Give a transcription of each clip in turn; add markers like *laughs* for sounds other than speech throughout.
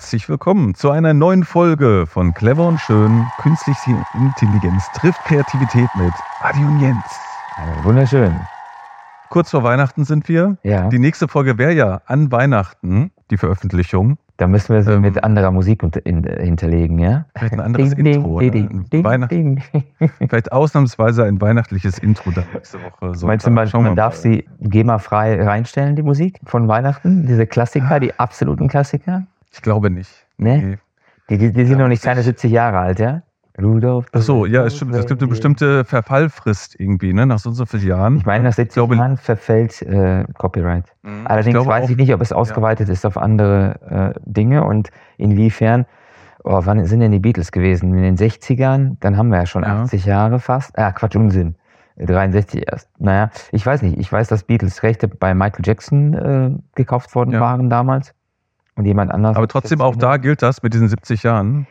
Herzlich willkommen zu einer neuen Folge von Clever und Schön. Künstliche Intelligenz trifft Kreativität mit Adi und Jens. Ja, wunderschön. Kurz vor Weihnachten sind wir. Ja. Die nächste Folge wäre ja an Weihnachten, die Veröffentlichung. Da müssen wir sie Ähm, mit anderer Musik äh, hinterlegen, ja? Vielleicht ein anderes Ding, Intro. ding, ding, ding, Weihnacht- ding. *laughs* Vielleicht ausnahmsweise ein weihnachtliches Intro dann nächste Woche. Meinst du, man, man darf mal. sie GEMA-frei reinstellen, die Musik von Weihnachten? Diese Klassiker, die absoluten Klassiker? Ich glaube nicht. Ne? Nee. Die, die, die sind Ja, noch nicht ich- keine 70 Jahre alt, ja? Rudolf. Ach so, ja, es stimmt. Es gibt eine bestimmte Verfallfrist irgendwie, ne? Nach so und so vielen Jahren. Ich meine, nach 70 glaube- Jahren verfällt äh, Copyright. Mhm. Allerdings glaube weiß auch- ich nicht, ob es ausgeweitet ist auf andere äh, Dinge und inwiefern. Oh, wann sind denn die Beatles gewesen? In den 60ern? Dann haben wir ja schon Ja. 80 Jahre fast. Ah, Quatsch, Unsinn. 63 erst. Naja, ich weiß nicht. Ich weiß, dass Beatles-Rechte bei Michael Jackson äh, gekauft worden Ja. waren damals. Und jemand anders. Aber trotzdem auch da gilt das mit diesen 70 Jahren.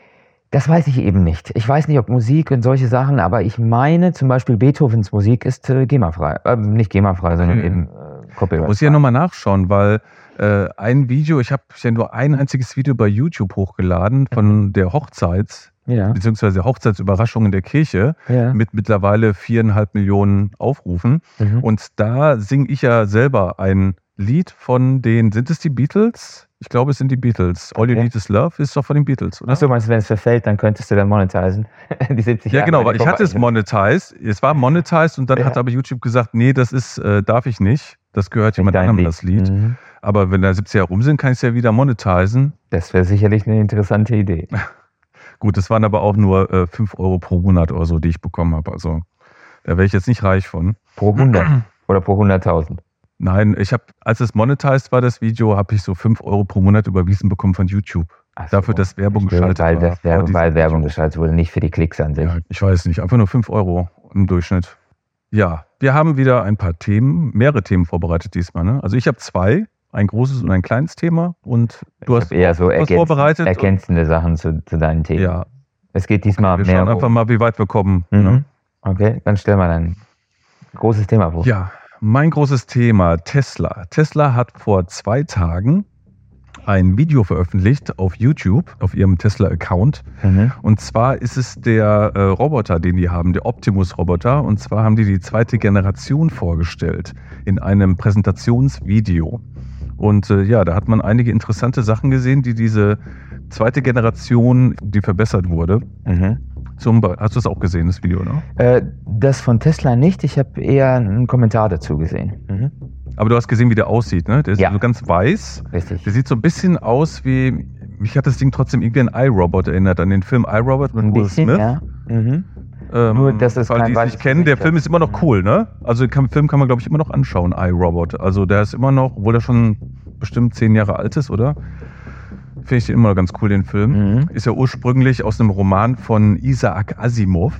Das weiß ich eben nicht. Ich weiß nicht, ob Musik und solche Sachen, aber ich meine zum Beispiel Beethovens Musik ist äh, GEMA-frei. Äh, nicht GEMA-frei, sondern Okay. eben äh, Copyright. Muss ich ja nochmal nachschauen, weil äh, ein Video, ich habe ja nur ein einziges Video bei YouTube hochgeladen von der Hochzeit, ja, beziehungsweise Hochzeitsüberraschung in der Kirche ja. mit mittlerweile viereinhalb Millionen Aufrufen. Mhm. Und da singe ich ja selber ein Lied von den, sind es die Beatles? Ich glaube, es sind die Beatles. All You Okay. Need Is Love ist doch von den Beatles, oder? Achso, meinst du, wenn es verfällt, dann könntest du dann monetisieren? *laughs* Die 70 Ja, Jahre genau, weil ich hatte es monetized. Es war monetized und dann Ja. hat aber YouTube gesagt, nee, das ist, äh, darf ich nicht. Das gehört jemand anderem, das Lied. Mhm. Aber wenn da 70 Jahre rum sind, kann ich es ja wieder monetisen. Das wäre sicherlich eine interessante Idee. *laughs* Gut, das waren aber auch nur äh, 5 Euro pro Monat oder so, die ich bekommen habe. Also da wäre ich jetzt nicht reich von. Pro 100 oder pro 100.000. Nein, ich habe, als es monetized war, das Video, habe ich so 5 Euro pro Monat überwiesen bekommen von YouTube. So. Dafür, dass Werbung Stimmt, geschaltet weil, war. Werbung, weil Werbung geschaltet wurde, nicht für die Klicks an sich. Ja, ich weiß nicht, einfach nur 5 Euro im Durchschnitt. Ja, wir haben wieder ein paar Themen, mehrere Themen vorbereitet diesmal. Ne? Also ich habe zwei, ein großes und ein kleines Thema. Und du ich hast eher so was ergänz, vorbereitet. ergänzende Sachen zu, zu deinen Themen. Ja, Es geht diesmal wir mehr schauen um. einfach mal, wie weit wir kommen. Mhm. Ne? Okay, dann stell mal dein großes Thema vor. Ja, mein großes Thema, Tesla. Tesla hat vor zwei Tagen ein Video veröffentlicht auf YouTube, auf ihrem Tesla-Account. Mhm. Und zwar ist es der äh, Roboter, den die haben, der Optimus-Roboter. Und zwar haben die die zweite Generation vorgestellt in einem Präsentationsvideo. Und äh, ja, da hat man einige interessante Sachen gesehen, die diese zweite Generation, die verbessert wurde. Mhm. Zum, Be- hast du das auch gesehen, das Video, ne? Äh, das von Tesla nicht, ich habe eher einen Kommentar dazu gesehen. Mhm. Aber du hast gesehen, wie der aussieht, ne? Der ist Ja. so ganz weiß. Richtig. Der sieht so ein bisschen aus wie, mich hat das Ding trotzdem irgendwie an iRobot erinnert, an den Film iRobot mit Ein Will bisschen, Smith. ja. Mhm. Ähm, Nur, dass es kein die es nicht kennen, der Film ist immer noch Mhm. cool, ne? Also den Film kann man, glaube ich, immer noch anschauen, iRobot. Also der ist immer noch, obwohl er schon bestimmt zehn Jahre alt ist, oder? Finde ich den immer noch ganz cool, den Film. Mhm. Ist ja ursprünglich aus einem Roman von Isaac Asimov.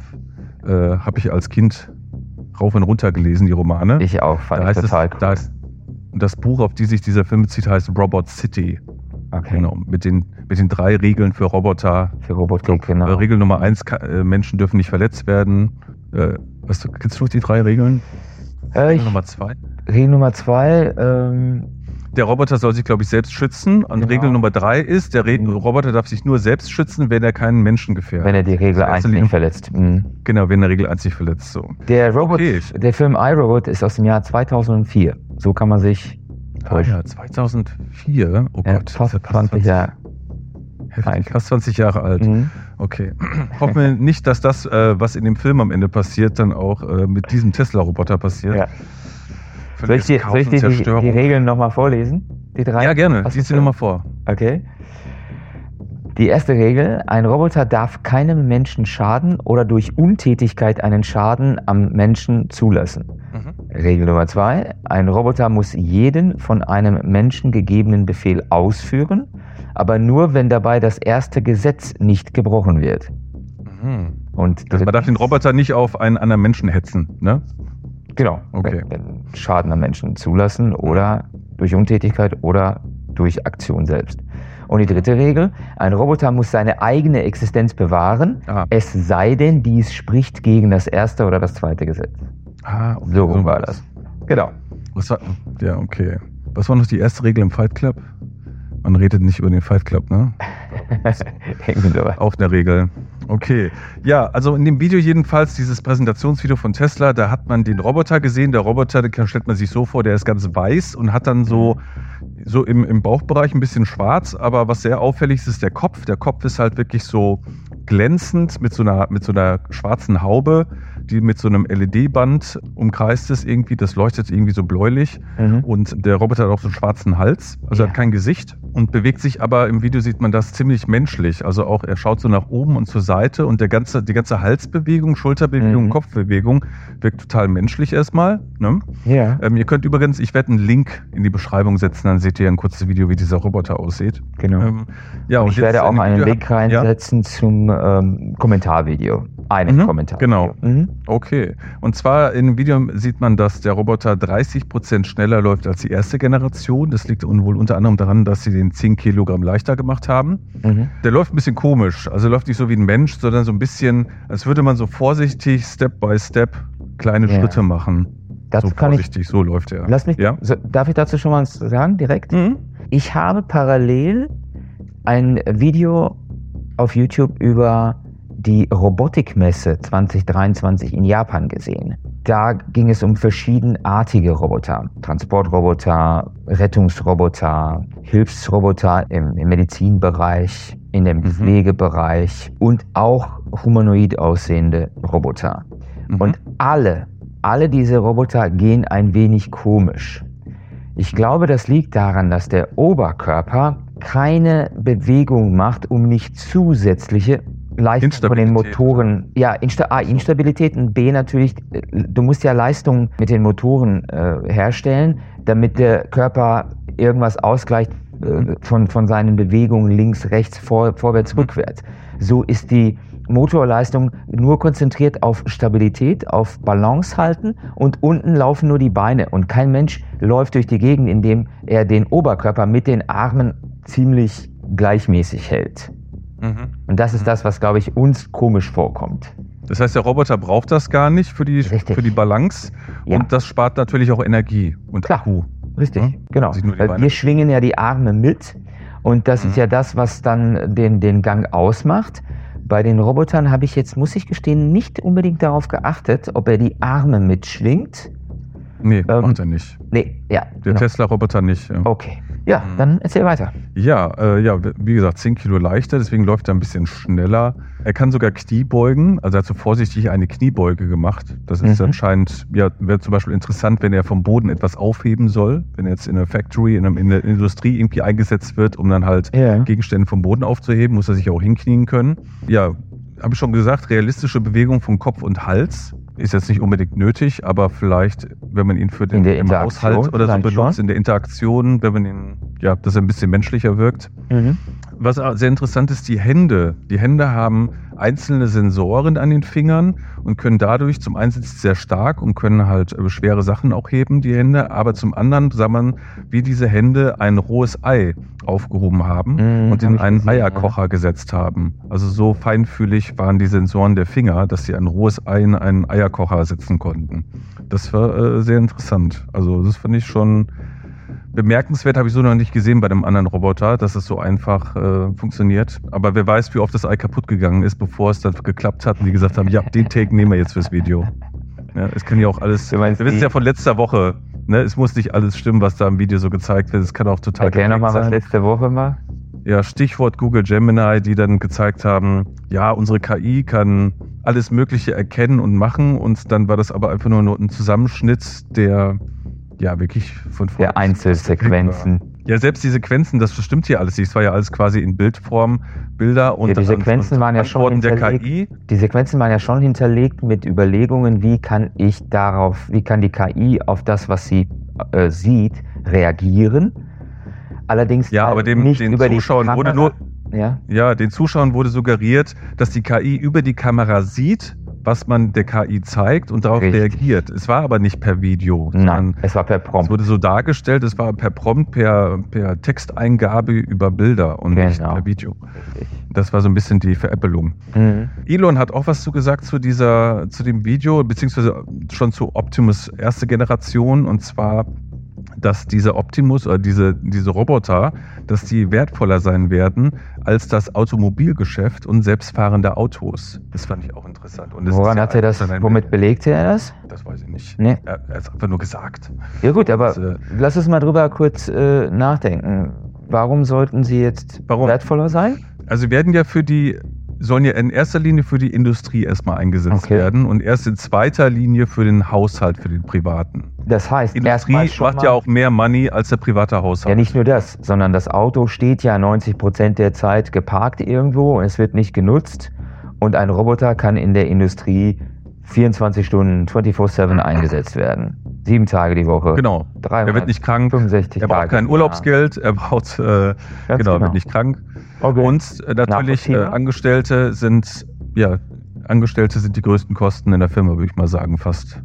Äh, Habe ich als Kind rauf und runter gelesen, die Romane. Ich auch, fand da ich heißt es, total cool. da ist, das Buch, auf die sich dieser Film bezieht, heißt Robot City. okay. Genau, mit den, mit den drei Regeln für Roboter. Für Robotclick, genau. Äh, Regel Nummer eins, äh, Menschen dürfen nicht verletzt werden. Äh, was, kennst du die drei Regeln? Äh, Regel Nummer zwei. Regel Nummer zwei, ähm, Der Roboter soll sich, glaube ich, selbst schützen. Und Genau. Regel Nummer drei ist, der Re Mhm. Roboter darf sich nur selbst schützen, wenn er keinen Menschen gefährdet. wenn er die Regel Das 1 erste nicht verletzt. Mhm. genau, wenn er Regel 1 nicht verletzt. So. Der Robot, Okay. der Film iRobot ist aus dem Jahr 2004. So kann man sich Ah, täuschen. ja, 2004. Oh Ja, Gott. fast ja 20 Jahre. Heftig, fast 20 Jahre alt. Mhm. Okay. Hoffen wir nicht, dass das, äh, was in dem Film am Ende passiert, dann auch äh, mit diesem Tesla-Roboter passiert. Ja. Soll ich dir, soll ich dir die, die Regeln nochmal vorlesen? Die drei? Ja, gerne. Lies du sie nochmal vor. Okay. Die erste Regel, ein Roboter darf keinem Menschen schaden oder durch Untätigkeit einen Schaden am Menschen zulassen. Regel Nummer zwei, ein Roboter muss jeden von einem Menschen gegebenen Befehl ausführen, aber nur wenn dabei das erste Gesetz nicht gebrochen wird. Mhm. Und Also man darf den Roboter nicht auf einen anderen Menschen hetzen, ne? Genau. Okay. Wenn, wenn Schaden am Menschen zulassen oder durch Untätigkeit oder durch Aktion selbst. Und die dritte Regel, ein Roboter muss seine eigene Existenz bewahren, Ah, es sei denn, dies spricht gegen das erste oder das zweite Gesetz. ah okay. So rum war das. Genau. Was war, ja, okay. Was war noch die erste Regel im Fight Club? Man redet nicht über den Fight Club, ne? *laughs* Auch eine Regel. Okay. Ja, also in dem Video jedenfalls, dieses Präsentationsvideo von Tesla, da hat man den Roboter gesehen. Der Roboter, den stellt man sich so vor, der ist ganz weiß und hat dann so, so im, im Bauchbereich ein bisschen schwarz. Aber was sehr auffällig ist, ist der Kopf. Der Kopf ist halt wirklich so glänzend mit so einer, mit so einer schwarzen Haube die mit so einem LED-Band umkreist ist irgendwie. Das leuchtet irgendwie so bläulich. Mhm. Und der Roboter hat auch so einen schwarzen Hals, also ja. hat kein Gesicht und bewegt sich aber im Video sieht man das ziemlich menschlich. Also auch er schaut so nach oben und zur Seite und der ganze, die ganze Halsbewegung, Schulterbewegung, mhm. Kopfbewegung wirkt total menschlich erstmal. Ne? Ja. Ähm, ihr könnt übrigens, ich werde einen Link in die Beschreibung setzen, dann seht ihr ein kurzes Video, wie dieser Roboter aussieht. Genau. Ähm, ja, und ich werde auch einen Link reinsetzen ja? zum ähm, Kommentarvideo. Einen mhm, Kommentar. Genau. Mhm. Okay. Und zwar in dem Video sieht man, dass der Roboter 30 Prozent schneller läuft als die erste Generation. Das liegt wohl unter anderem daran, dass sie den 10 Kilogramm leichter gemacht haben. Mhm. Der läuft ein bisschen komisch. Also läuft nicht so wie ein Mensch, sondern so ein bisschen, als würde man so vorsichtig, Step by Step, kleine ja. Schritte machen. Dazu so vorsichtig, ich, so läuft er. Lass mich, ja? so, darf ich dazu schon mal was sagen, direkt? Mhm. Ich habe parallel ein Video auf YouTube über die Robotikmesse 2023 in Japan gesehen. Da ging es um verschiedenartige Roboter. Transportroboter, Rettungsroboter, Hilfsroboter im, im Medizinbereich, in dem mhm. Pflegebereich und auch humanoid aussehende Roboter. Mhm. Und alle, alle diese Roboter gehen ein wenig komisch. Ich glaube, das liegt daran, dass der Oberkörper keine Bewegung macht, um nicht zusätzliche Leistung von den Motoren. Ja, Insta A, Instabilität und B natürlich, du musst ja Leistung mit den Motoren äh, herstellen, damit der Körper irgendwas ausgleicht äh, von, von seinen Bewegungen links, rechts, vor, vorwärts, mhm. rückwärts. So ist die Motorleistung nur konzentriert auf Stabilität, auf Balance halten und unten laufen nur die Beine und kein Mensch läuft durch die Gegend, indem er den Oberkörper mit den Armen ziemlich gleichmäßig hält. Mhm. Und das ist mhm. das, was, glaube ich, uns komisch vorkommt. Das heißt, der Roboter braucht das gar nicht für die, für die Balance. Ja. Und das spart natürlich auch Energie und Klar. Akku. Richtig, ja? genau. Weil wir schwingen ja die Arme mit. Und das mhm. ist ja das, was dann den, den Gang ausmacht. Bei den Robotern habe ich jetzt, muss ich gestehen, nicht unbedingt darauf geachtet, ob er die Arme mitschwingt. Nee, ähm, macht er nicht. Nee, ja. Der genau. Tesla-Roboter nicht. Ja. Okay. Ja, mhm. dann erzähl weiter. Ja, äh, ja, wie gesagt, 10 Kilo leichter, deswegen läuft er ein bisschen schneller. Er kann sogar Kniebeugen, also er hat so vorsichtig eine Kniebeuge gemacht. Das ist mhm. anscheinend, ja, wäre zum Beispiel interessant, wenn er vom Boden etwas aufheben soll, wenn er jetzt in einer Factory, in, einer, in der Industrie irgendwie eingesetzt wird, um dann halt ja. Gegenstände vom Boden aufzuheben, muss er sich auch hinknien können. Ja, habe ich schon gesagt, realistische Bewegung von Kopf und Hals ist jetzt nicht unbedingt nötig, aber vielleicht, wenn man ihn für den im Haushalt oder so benutzt, schon. in der Interaktion, wenn man ihn, ja, dass er ein bisschen menschlicher wirkt. Mhm. Was sehr interessant ist, die Hände. Die Hände haben einzelne Sensoren an den Fingern und können dadurch zum einen sind sie sehr stark und können halt äh, schwere Sachen auch heben, die Hände, aber zum anderen sah man, wie diese Hände ein rohes Ei aufgehoben haben mm, und in einen gesehen, Eierkocher ja. gesetzt haben. Also so feinfühlig waren die Sensoren der Finger, dass sie ein rohes Ei in einen Eierkocher setzen konnten. Das war äh, sehr interessant. Also das fand ich schon Bemerkenswert habe ich so noch nicht gesehen bei dem anderen Roboter, dass es so einfach äh, funktioniert. Aber wer weiß, wie oft das Ei kaputt gegangen ist, bevor es dann geklappt hat und die gesagt haben, ja, den Take nehmen wir jetzt fürs Video. Ja, es kann ja auch alles. wir wissen ja von letzter Woche. Ne? Es muss nicht alles stimmen, was da im Video so gezeigt wird. Es kann auch total. Erklär nochmal, was letzte Woche war. Ja, Stichwort Google Gemini, die dann gezeigt haben, ja, unsere KI kann alles Mögliche erkennen und machen und dann war das aber einfach nur ein Zusammenschnitt der ja wirklich von vorne. Der Einzelsequenzen. Ja, selbst die Sequenzen, das stimmt hier alles. Es war ja alles quasi in Bildform, Bilder und ja, die Sequenzen und waren ja schon hinterlegt. Der KI. Die Sequenzen waren ja schon hinterlegt mit Überlegungen, wie kann ich darauf, wie kann die KI auf das, was sie äh, sieht, reagieren. Allerdings ja, aber dem, nicht den über Zuschauern die wurde nur ja? ja, den Zuschauern wurde suggeriert, dass die KI über die Kamera sieht, was man der KI zeigt und darauf Richtig. reagiert. Es war aber nicht per Video. Nein, es war per Prompt. Es wurde so dargestellt, es war per Prompt, per, per Texteingabe über Bilder und genau. nicht per Video. Richtig. Das war so ein bisschen die Veräppelung. Mhm. Elon hat auch was zu gesagt zu dieser, zu dem Video, beziehungsweise schon zu Optimus erste Generation und zwar dass diese Optimus oder diese, diese Roboter, dass die wertvoller sein werden als das Automobilgeschäft und selbstfahrende Autos. Das fand ich auch interessant. Woran ja hat er das, womit belegte er das? Das weiß ich nicht. Nee. Er, er hat einfach nur gesagt. Ja gut, aber das, äh, lass uns mal drüber kurz äh, nachdenken. Warum sollten sie jetzt warum? wertvoller sein? Also werden ja für die sollen ja in erster Linie für die Industrie erstmal eingesetzt okay. werden und erst in zweiter Linie für den Haushalt, für den privaten. Das heißt, die Industrie macht ja auch mehr Money als der private Haushalt. Ja, nicht nur das, sondern das Auto steht ja 90 Prozent der Zeit geparkt irgendwo und es wird nicht genutzt. Und ein Roboter kann in der Industrie 24 Stunden 24-7 *laughs* eingesetzt werden. Sieben Tage die Woche. Genau. 300, er wird nicht krank. 65 er braucht Tage kein Urlaubsgeld. Er braucht, äh, genau, genau, wird nicht krank. Okay. Und äh, natürlich äh, Angestellte sind, ja, Angestellte sind die größten Kosten in der Firma, würde ich mal sagen, fast.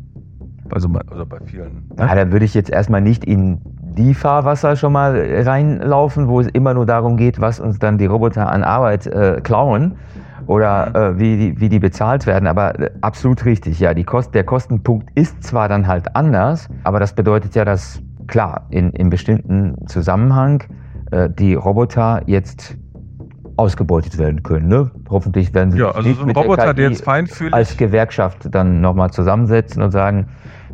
Also bei, also bei vielen. Ne? Ja, da würde ich jetzt erstmal nicht in die Fahrwasser schon mal reinlaufen, wo es immer nur darum geht, was uns dann die Roboter an Arbeit äh, klauen oder mhm. äh, wie, die, wie die bezahlt werden. Aber äh, absolut richtig, ja. Die Kost, der Kostenpunkt ist zwar dann halt anders, aber das bedeutet ja, dass klar, in, in bestimmten Zusammenhang äh, die Roboter jetzt ausgebeutet werden können. Ne? Hoffentlich werden sie ja, also nicht so ein Roboter, der, jetzt feinfühlig als Gewerkschaft dann nochmal zusammensetzen und sagen,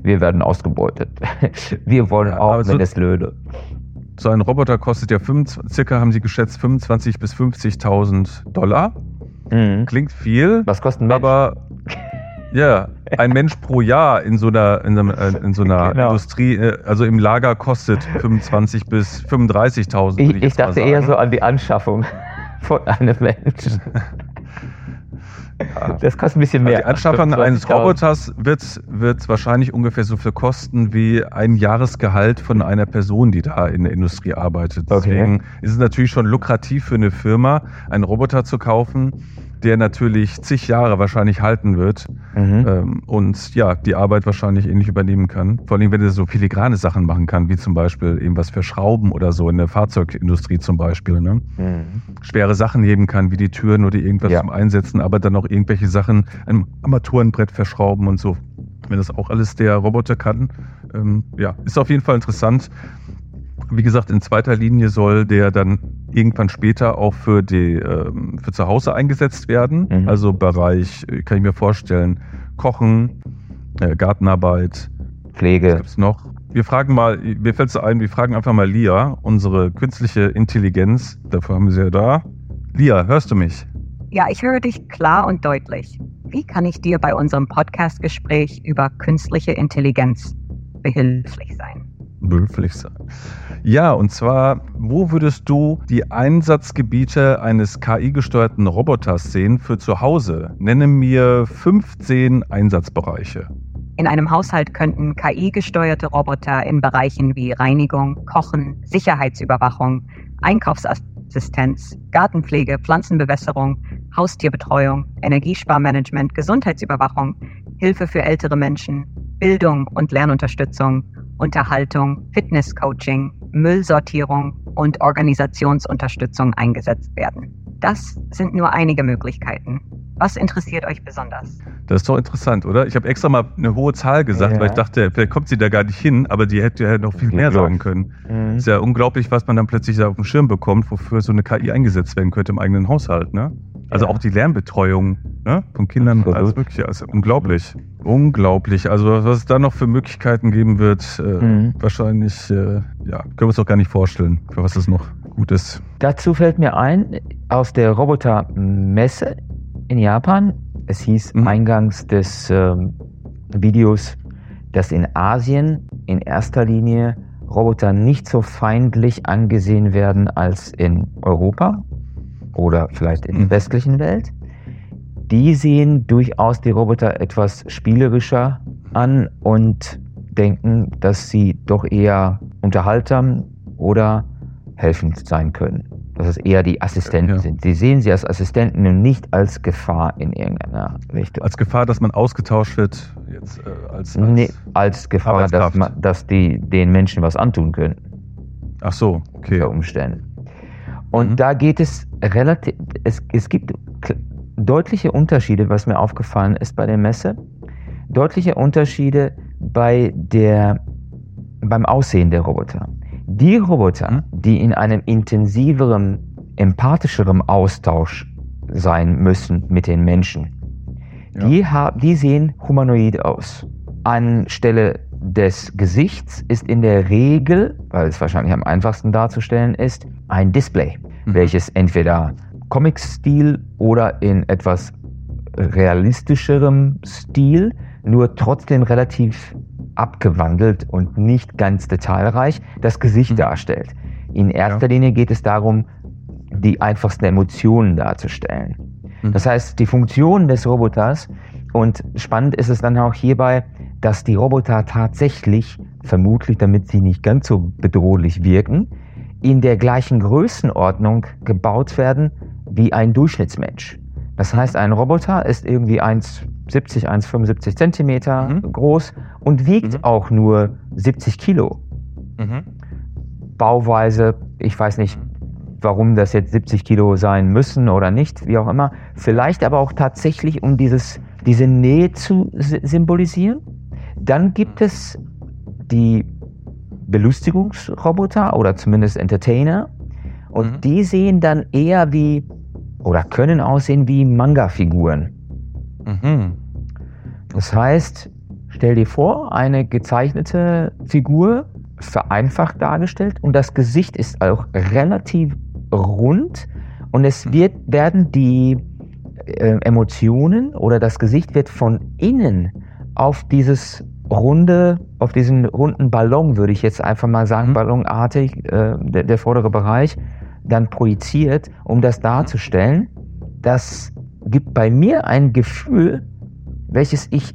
wir werden ausgebeutet. *laughs* wir wollen ja, auch, wenn so, es löde. So ein Roboter kostet ja 25, circa, haben sie geschätzt, 25.000 bis 50.000 Dollar. Mhm. Klingt viel. Was kostet ein Aber ja, ein Mensch pro Jahr in so einer, in so einer, äh, in so einer genau. Industrie, äh, also im Lager kostet 25.000 bis 35.000. Ich, ich, ich dachte eher so an die Anschaffung von einem Menschen. Das kostet ein bisschen mehr. Also die Anschaffung eines Roboters wird, wird wahrscheinlich ungefähr so viel kosten wie ein Jahresgehalt von einer Person, die da in der Industrie arbeitet. Deswegen okay. ist es natürlich schon lukrativ für eine Firma, einen Roboter zu kaufen, der natürlich zig Jahre wahrscheinlich halten wird mhm. ähm, und ja, die Arbeit wahrscheinlich ähnlich übernehmen kann. Vor allem, wenn er so filigrane Sachen machen kann, wie zum Beispiel eben was für Schrauben oder so in der Fahrzeugindustrie zum Beispiel. Ne? Mhm. Schwere Sachen heben kann, wie die Türen oder irgendwas ja. zum Einsetzen, aber dann auch irgendwelche Sachen ein Armaturenbrett verschrauben und so. Wenn das auch alles der Roboter kann, ähm, ja, ist auf jeden Fall interessant. Wie gesagt, in zweiter Linie soll der dann irgendwann später auch für, die, ähm, für zu Hause eingesetzt werden. Mhm. Also Bereich, äh, kann ich mir vorstellen, Kochen, äh, Gartenarbeit. Pflege. Was gibt's noch? Wir fragen mal, mir fällt es ein, wir fragen einfach mal Lia, unsere künstliche Intelligenz. Dafür haben wir sie ja da. Lia, hörst du mich? Ja, ich höre dich klar und deutlich. Wie kann ich dir bei unserem Podcast-Gespräch über künstliche Intelligenz behilflich sein? Behilflich sein. Ja, und zwar, wo würdest du die Einsatzgebiete eines KI-gesteuerten Roboters sehen für zu Hause? Nenne mir 15 Einsatzbereiche. In einem Haushalt könnten KI-gesteuerte Roboter in Bereichen wie Reinigung, Kochen, Sicherheitsüberwachung, Einkaufsassistenz, Gartenpflege, Pflanzenbewässerung, Haustierbetreuung, Energiesparmanagement, Gesundheitsüberwachung, Hilfe für ältere Menschen, Bildung und Lernunterstützung, Unterhaltung, Fitnesscoaching, Müllsortierung und Organisationsunterstützung eingesetzt werden. Das sind nur einige Möglichkeiten. Was interessiert euch besonders? Das ist doch interessant, oder? Ich habe extra mal eine hohe Zahl gesagt, ja. weil ich dachte, vielleicht kommt sie da gar nicht hin, aber die hätte ja noch viel mehr sagen können. Mhm. Ist ja unglaublich, was man dann plötzlich da auf dem Schirm bekommt, wofür so eine KI eingesetzt werden könnte im eigenen Haushalt, ne? Also ja. auch die Lernbetreuung ne? von Kindern, Absolut. alles Mögliche. Also unglaublich. Unglaublich. Also was es da noch für Möglichkeiten geben wird, äh, mhm. wahrscheinlich, äh, ja, können wir uns doch gar nicht vorstellen, für was es noch gut ist. Dazu fällt mir ein, aus der Robotermesse in Japan, es hieß mhm. eingangs des ähm, Videos, dass in Asien in erster Linie Roboter nicht so feindlich angesehen werden als in Europa oder vielleicht in der mhm. westlichen Welt. Die sehen durchaus die Roboter etwas spielerischer an und denken, dass sie doch eher unterhaltsam oder helfend sein können. Dass es eher die Assistenten ja. sind. Sie sehen sie als Assistenten und nicht als Gefahr in irgendeiner Richtung. Als Gefahr, dass man ausgetauscht wird, jetzt äh, als, als, nee, als Gefahr, dass, man, dass die den Menschen was antun können. Ach so, okay. Unter Umständen. Und mhm. da geht es relativ, es, es gibt deutliche Unterschiede, was mir aufgefallen ist bei der Messe. Deutliche Unterschiede bei der beim Aussehen der Roboter. Die Roboter, mhm. die in einem intensiveren, empathischeren Austausch sein müssen mit den Menschen, ja. die, die sehen humanoid aus. Anstelle des Gesichts ist in der Regel, weil es wahrscheinlich am einfachsten darzustellen ist, ein Display, mhm. welches entweder Comic-Stil oder in etwas realistischerem Stil, nur trotzdem relativ abgewandelt und nicht ganz detailreich das Gesicht mhm. darstellt. In erster ja. Linie geht es darum, die einfachsten Emotionen darzustellen. Mhm. Das heißt, die Funktion des Roboters und spannend ist es dann auch hierbei, dass die Roboter tatsächlich, vermutlich damit sie nicht ganz so bedrohlich wirken, in der gleichen Größenordnung gebaut werden wie ein Durchschnittsmensch. Das heißt, ein Roboter ist irgendwie 1,70, 1,75 Zentimeter mhm. groß und wiegt mhm. auch nur 70 Kilo. Mhm. Bauweise, ich weiß nicht, warum das jetzt 70 Kilo sein müssen oder nicht, wie auch immer. Vielleicht aber auch tatsächlich, um dieses, diese Nähe zu symbolisieren. Dann gibt es die Belustigungsroboter oder zumindest Entertainer. Und mhm. die sehen dann eher wie oder können aussehen wie Manga-Figuren. Mhm. Das heißt, stell dir vor, eine gezeichnete Figur, vereinfacht dargestellt und das Gesicht ist auch relativ rund und es mhm. wird, werden die äh, Emotionen oder das Gesicht wird von innen auf dieses runde, auf diesen runden Ballon, würde ich jetzt einfach mal sagen, mhm. ballonartig, äh, der, der, vordere Bereich, dann projiziert, um das darzustellen. Das gibt bei mir ein Gefühl, welches ich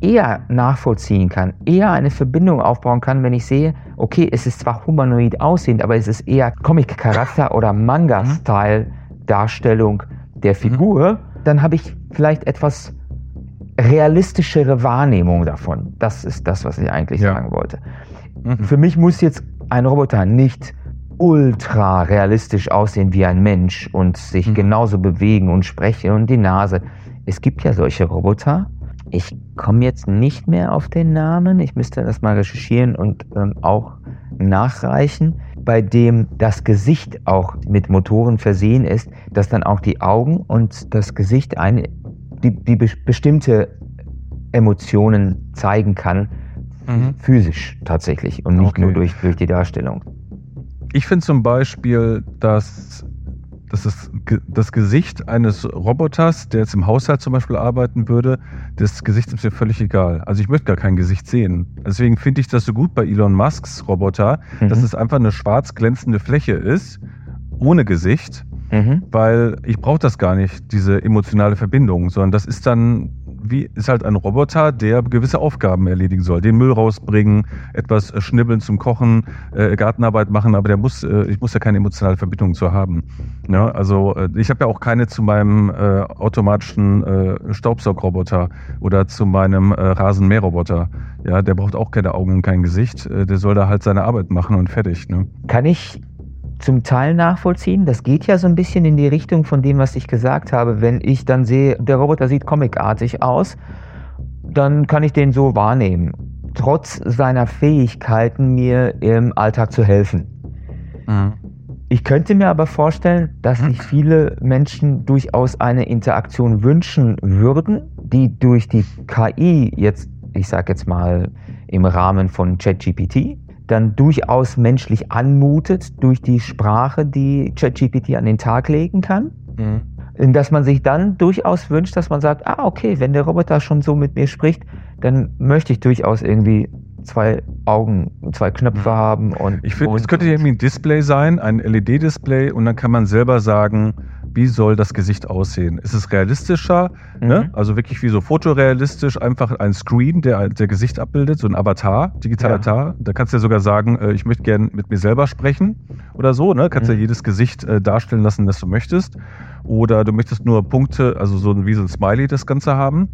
eher nachvollziehen kann, eher eine Verbindung aufbauen kann, wenn ich sehe, okay, es ist zwar humanoid aussehend, aber es ist eher Comic-Charakter oder Manga-Style-Darstellung der mhm. Figur, dann habe ich vielleicht etwas realistischere Wahrnehmung davon. Das ist das, was ich eigentlich ja. sagen wollte. Mhm. Für mich muss jetzt ein Roboter nicht ultra realistisch aussehen wie ein Mensch und sich mhm. genauso bewegen und sprechen und die Nase. Es gibt ja solche Roboter. Ich komme jetzt nicht mehr auf den Namen. Ich müsste das mal recherchieren und ähm, auch nachreichen, bei dem das Gesicht auch mit Motoren versehen ist, dass dann auch die Augen und das Gesicht eine die, die bestimmte Emotionen zeigen kann, mhm. physisch tatsächlich und nicht okay. nur durch, durch die Darstellung. Ich finde zum Beispiel, dass, dass das, das Gesicht eines Roboters, der jetzt im Haushalt zum Beispiel arbeiten würde, das Gesicht ist mir völlig egal. Also ich möchte gar kein Gesicht sehen. Deswegen finde ich das so gut bei Elon Musks Roboter, mhm. dass es einfach eine schwarz glänzende Fläche ist, ohne Gesicht Mhm. Weil ich brauche das gar nicht, diese emotionale Verbindung, sondern das ist dann wie ist halt ein Roboter, der gewisse Aufgaben erledigen soll. Den Müll rausbringen, etwas äh, schnibbeln zum Kochen, äh, Gartenarbeit machen, aber der muss, äh, ich muss ja keine emotionale Verbindung zu haben. Ja, also äh, ich habe ja auch keine zu meinem äh, automatischen äh, Staubsaugroboter oder zu meinem äh, Rasenmäherroboter. Ja, der braucht auch keine Augen und kein Gesicht. Der soll da halt seine Arbeit machen und fertig. Ne? Kann ich zum Teil nachvollziehen. Das geht ja so ein bisschen in die Richtung von dem, was ich gesagt habe. Wenn ich dann sehe, der Roboter sieht comicartig aus, dann kann ich den so wahrnehmen. Trotz seiner Fähigkeiten, mir im Alltag zu helfen. Mhm. Ich könnte mir aber vorstellen, dass sich viele Menschen durchaus eine Interaktion wünschen würden, die durch die KI jetzt, ich sage jetzt mal im Rahmen von ChatGPT, dann durchaus menschlich anmutet durch die Sprache, die ChatGPT an den Tag legen kann. Mhm. Dass man sich dann durchaus wünscht, dass man sagt, ah, okay, wenn der Roboter schon so mit mir spricht, dann möchte ich durchaus irgendwie zwei Augen, zwei Knöpfe mhm. haben und. Ich finde, es könnte irgendwie ein Display sein, ein LED-Display, und dann kann man selber sagen, wie soll das Gesicht aussehen? Ist es realistischer? Mhm. Ne? Also wirklich wie so fotorealistisch, einfach ein Screen, der der Gesicht abbildet, so ein Avatar, digitaler ja. Avatar. Da kannst du ja sogar sagen, äh, ich möchte gerne mit mir selber sprechen oder so. Ne? Kannst mhm. ja jedes Gesicht äh, darstellen lassen, das du möchtest. Oder du möchtest nur Punkte, also so wie so ein Smiley das Ganze haben.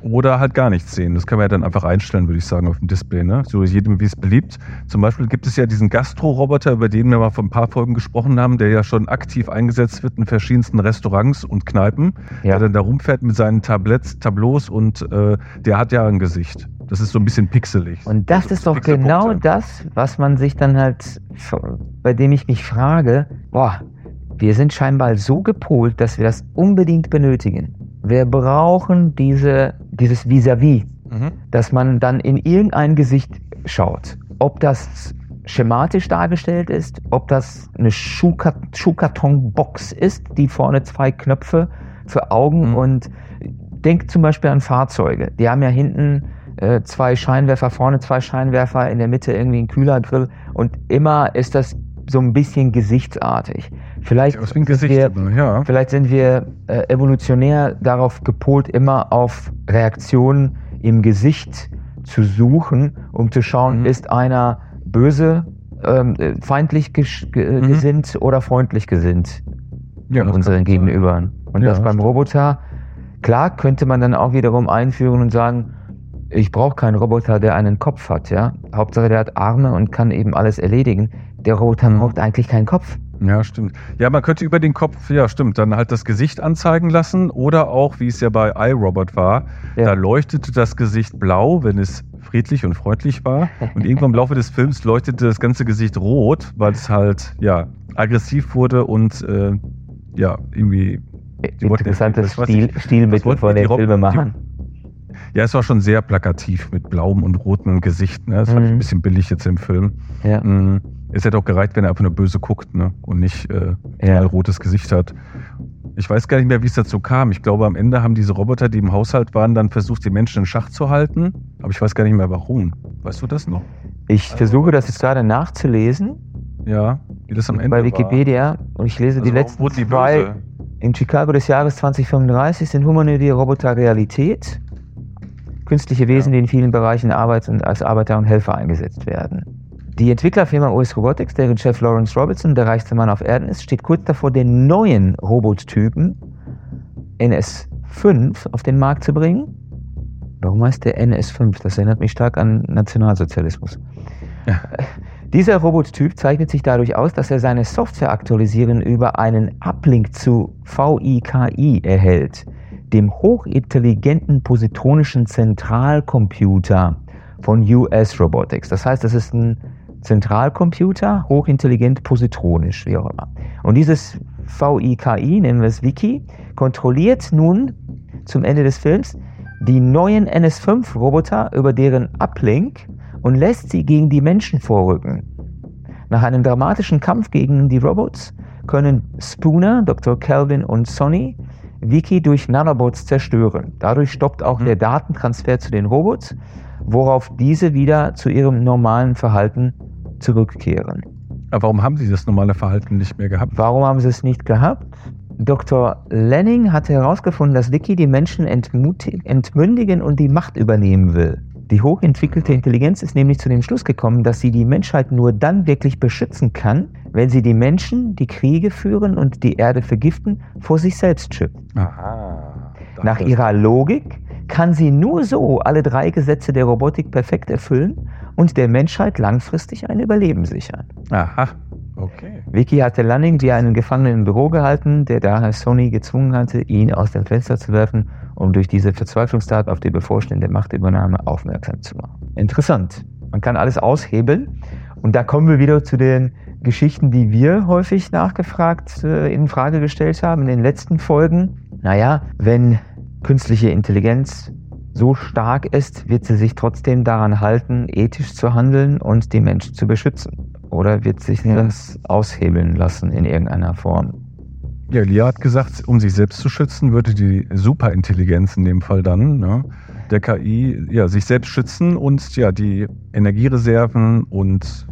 Oder halt gar nichts sehen. Das kann man ja dann einfach einstellen, würde ich sagen, auf dem Display. Ne? So jedem, wie es beliebt. Zum Beispiel gibt es ja diesen Gastro-Roboter, über den wir mal vor ein paar Folgen gesprochen haben, der ja schon aktiv eingesetzt wird in verschiedensten Restaurants und Kneipen, ja. der dann da rumfährt mit seinen Tabletts, Tableaus und äh, der hat ja ein Gesicht. Das ist so ein bisschen pixelig. Und das Also ist doch genau das, was man sich dann halt, bei dem ich mich frage, boah, wir sind scheinbar so gepolt, dass wir das unbedingt benötigen. Wir brauchen diese, dieses Vis-à-vis, Mhm. dass man dann in irgendein Gesicht schaut. Ob das schematisch dargestellt ist, ob das eine Schuhka Schuhkartonbox ist, die vorne zwei Knöpfe für Augen Mhm. und denkt zum Beispiel an Fahrzeuge. Die haben ja hinten äh, zwei Scheinwerfer, vorne zwei Scheinwerfer, in der Mitte irgendwie ein Kühlergrill und immer ist das so ein bisschen gesichtsartig. Vielleicht, Aus Gesicht, wir, ja. vielleicht sind wir äh, evolutionär darauf gepolt, immer auf Reaktionen im Gesicht zu suchen, um zu schauen, Mhm. ist einer böse, ähm, äh, feindlich ge Mhm. gesinnt oder freundlich gesinnt ja unseren. Gegenübern. Und Ja, das beim stimmt. Roboter, klar könnte man dann auch wiederum einführen und sagen, ich brauche keinen Roboter, der einen Kopf hat, ja. Hauptsache der hat Arme und kann eben alles erledigen. Der Roboter Mhm. braucht eigentlich keinen Kopf. Ja, stimmt. Ja, man könnte über den Kopf, ja, stimmt, dann halt das Gesicht anzeigen lassen oder auch, wie es ja bei iRobot war, Ja. da leuchtete das Gesicht blau, wenn es friedlich und freundlich war. Und irgendwann im Laufe des Films leuchtete das ganze Gesicht rot, weil es halt, ja, aggressiv wurde und, äh, ja, irgendwie. Interessantes Stil, nicht, Stilmittel von die den Filmemachern. Ja, es war schon sehr plakativ mit blauem und rotem Gesicht. Ne? Das fand ich Mhm. ein bisschen billig jetzt im Film. Ja. Mm, Es hätte auch gereicht, wenn er einfach nur böse guckt ne? und nicht äh, Ja. ein rotes Gesicht hat. Ich weiß gar nicht mehr, wie es dazu kam. Ich glaube, am Ende haben diese Roboter, die im Haushalt waren, dann versucht, die Menschen in Schach zu halten. Aber ich weiß gar nicht mehr, warum. Weißt du das noch? Ich versuche das jetzt gerade nachzulesen Ja, wie das am Ende bei war. Wikipedia und ich lese Also die letzten die zwei. In Chicago des Jahres 2035 sind humanoide Roboter Realität. Künstliche Wesen, die in vielen Bereichen Arbeit und als Arbeiter und Helfer eingesetzt werden. Die Entwicklerfirma OS Robotics, deren Chef Lawrence Robertson der reichste Mann auf Erden ist, steht kurz davor, den neuen Robottypen NS5 auf den Markt zu bringen. Warum heißt der NS5? Das erinnert mich stark an Nationalsozialismus. Ja. Dieser Robottyp zeichnet sich dadurch aus, dass er seine Software aktualisieren über einen Uplink zu VIKI erhält, dem hochintelligenten positronischen Zentralcomputer von US Robotics. Das heißt, das ist ein Zentralcomputer, hochintelligent positronisch, wie auch immer. Und dieses VIKI, nennen wir es Wiki, kontrolliert nun zum Ende des Films die neuen NS5-Roboter über deren Uplink und lässt sie gegen die Menschen vorrücken. Nach einem dramatischen Kampf gegen die Robots können Spooner, Dr. Calvin und Sonny Wiki durch Nanobots zerstören. Dadurch stoppt auch Mhm. der Datentransfer zu den Robots, worauf diese wieder zu ihrem normalen Verhalten zurückkehren. Aber warum haben sie das normale Verhalten nicht mehr gehabt? Warum haben sie es nicht gehabt? Dr. Lenning hatte herausgefunden, dass Vicky die Menschen entmündigen und die Macht übernehmen will. Die hochentwickelte Intelligenz ist nämlich zu dem Schluss gekommen, dass sie die Menschheit nur dann wirklich beschützen kann, wenn sie die Menschen, die Kriege führen und die Erde vergiften, vor sich selbst schützt. Aha. Nach ihrer Logik kann sie nur so alle drei Gesetze der Robotik perfekt erfüllen und der Menschheit langfristig ein Überleben sichern. Aha. Okay. Vicky hatte Lanning wie einen Gefangenen im Büro gehalten, der daher Sony gezwungen hatte, ihn aus dem Fenster zu werfen, um durch diese Verzweiflungstat auf die bevorstehende Machtübernahme aufmerksam zu machen. Interessant. Man kann alles aushebeln. Und da kommen wir wieder zu den Geschichten, die wir häufig nachgefragt, äh, in Frage gestellt haben in den letzten Folgen. Naja, wenn künstliche Intelligenz so stark ist, wird sie sich trotzdem daran halten, ethisch zu handeln und die Menschen zu beschützen. Oder wird sich Ja. das aushebeln lassen in irgendeiner Form? Ja, Lia hat gesagt, um sich selbst zu schützen, würde die Superintelligenz in dem Fall dann, ne, der KI, ja, sich selbst schützen und ja, die Energiereserven und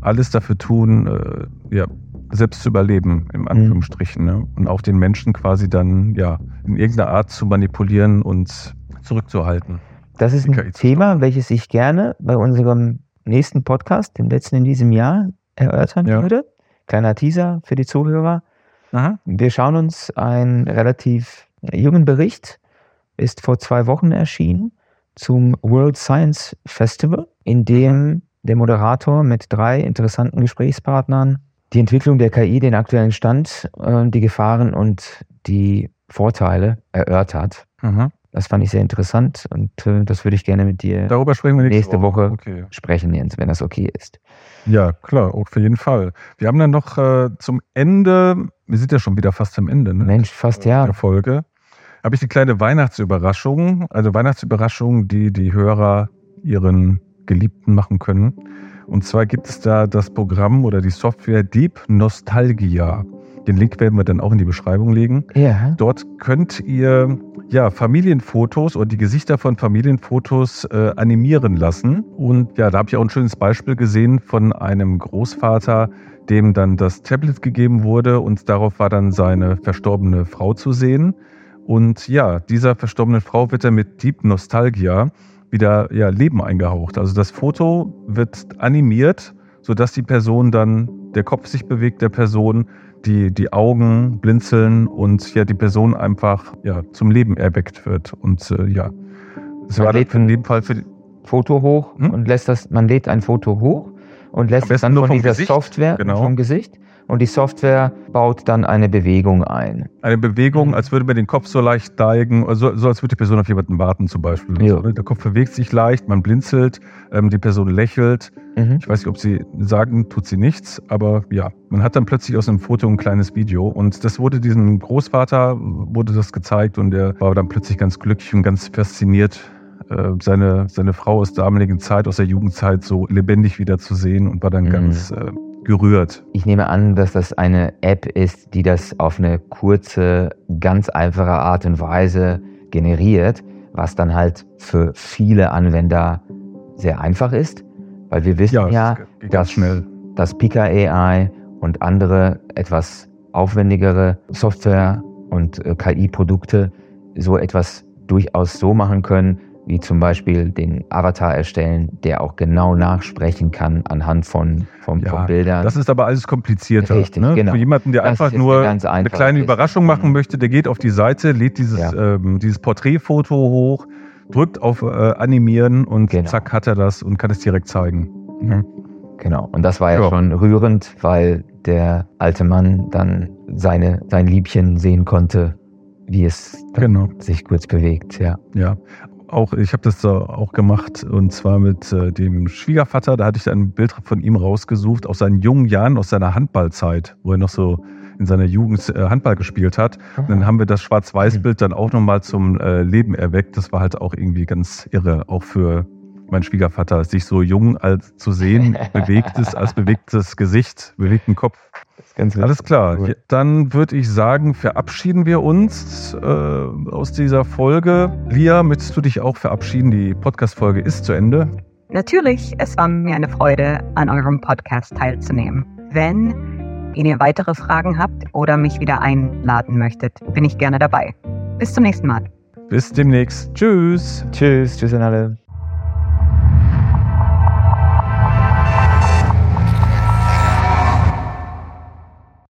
alles dafür tun, äh, ja, selbst zu überleben, Mhm. im Anführungsstrichen, ne? Und auch den Menschen quasi dann, ja, in irgendeiner Art zu manipulieren und zurückzuhalten. Das ist ein Thema, welches ich gerne bei unserem nächsten Podcast, dem letzten in diesem Jahr, erörtern Ja. würde. Kleiner Teaser für die Zuhörer. Aha. Wir schauen uns einen relativ jungen Bericht, ist vor zwei Wochen erschienen, zum World Science Festival, in dem der Moderator mit drei interessanten Gesprächspartnern die Entwicklung der KI, den aktuellen Stand, äh, die Gefahren und die Vorteile erörtert. Aha. Das fand ich sehr interessant und äh, das würde ich gerne mit dir Darüber sprechen wir nächste, nächste Woche, Okay. sprechen, Jens, wenn das okay ist. Ja, klar, auf jeden Fall. Wir haben dann noch äh, zum Ende, wir sind ja schon wieder fast am Ende ne, Mensch, fast ja. der Folge, habe ich eine kleine Weihnachtsüberraschung, also Weihnachtsüberraschung, die die Hörer ihren Geliebten machen können. Und zwar gibt es da das Programm oder die Software Deep Nostalgia. Den Link werden wir dann auch in die Beschreibung legen. Ja. Dort könnt ihr ja, Familienfotos oder die Gesichter von Familienfotos äh, animieren lassen. Und ja, da habe ich auch ein schönes Beispiel gesehen von einem Großvater, dem dann das Tablet gegeben wurde und darauf war dann seine verstorbene Frau zu sehen. Und ja, dieser verstorbenen Frau wird er mit Deep Nostalgia wieder ja, Leben eingehaucht. Also das Foto wird animiert, sodass die Person dann, der Kopf sich bewegt der Person, die, die Augen blinzeln und ja die Person einfach ja, zum Leben erweckt wird. Und äh, ja, es Man war lädt in dem Fall für die, Foto hoch Hm? und lässt das, man lädt ein Foto hoch und lässt es dann von dieser Gesicht, Software genau. vom Gesicht und die Software baut dann eine Bewegung ein. eine Bewegung, als würde man den Kopf so leicht neigen, also so als würde die Person auf jemanden warten zum Beispiel. Ja. Ne? Der Kopf bewegt sich leicht, man blinzelt, ähm, die Person lächelt. Mhm. Ich weiß nicht, ob sie sagen, tut sie nichts, aber ja, man hat dann plötzlich aus einem Foto ein kleines Video und das wurde diesem Großvater, wurde das gezeigt und der war dann plötzlich ganz glücklich und ganz fasziniert, äh, seine, seine Frau aus der damaligen Zeit, aus der Jugendzeit so lebendig wieder zu sehen und war dann Mhm. ganz äh, gerührt. Ich nehme an, dass das eine App ist, die das auf eine kurze, ganz einfache Art und Weise generiert, was dann halt für viele Anwender sehr einfach ist, weil wir wissen ja, Ja, dass, schnell. dass Pika AI und andere etwas aufwendigere Software und äh, KI-Produkte so etwas durchaus so machen können, wie zum Beispiel den Avatar erstellen, der auch genau nachsprechen kann anhand von, von, Ja, von Bildern. Das ist aber alles komplizierter. Richtig, ne? genau. Für jemanden, der Das einfach ist nur eine eine kleine Kiste. Überraschung machen möchte, der geht auf die Seite, lädt dieses, Ja. ähm, dieses Porträtfoto hoch, drückt auf äh, Animieren und Genau. zack hat er das und kann es direkt zeigen. Mhm. Genau. Und das war ja, Ja. schon rührend, weil der alte Mann dann seine, sein Liebchen sehen konnte, wie es Genau. sich kurz bewegt. Ja. Ja, auch ich habe das da auch gemacht und zwar mit äh, dem Schwiegervater. Da hatte ich ein Bild von ihm rausgesucht aus seinen jungen Jahren, aus seiner Handballzeit, wo er noch so in seiner Jugend äh, Handball gespielt hat. Und dann haben wir das Schwarz-Weiß-Bild dann auch nochmal zum äh, Leben erweckt. Das war halt auch irgendwie ganz irre, auch für meinen Schwiegervater, sich so jung als zu sehen, *laughs* bewegtes, als bewegtes Gesicht, bewegten Kopf. Ganz Alles klar. Cool. Ja, Dann würde ich sagen, verabschieden wir uns äh, aus dieser Folge. Lia, möchtest du dich auch verabschieden? Die Podcast-Folge ist zu Ende. Natürlich, es war mir eine Freude, an eurem Podcast teilzunehmen. Wenn ihr weitere Fragen habt oder mich wieder einladen möchtet, bin ich gerne dabei. Bis zum nächsten Mal. Bis demnächst. Tschüss. Tschüss, tschüss an alle.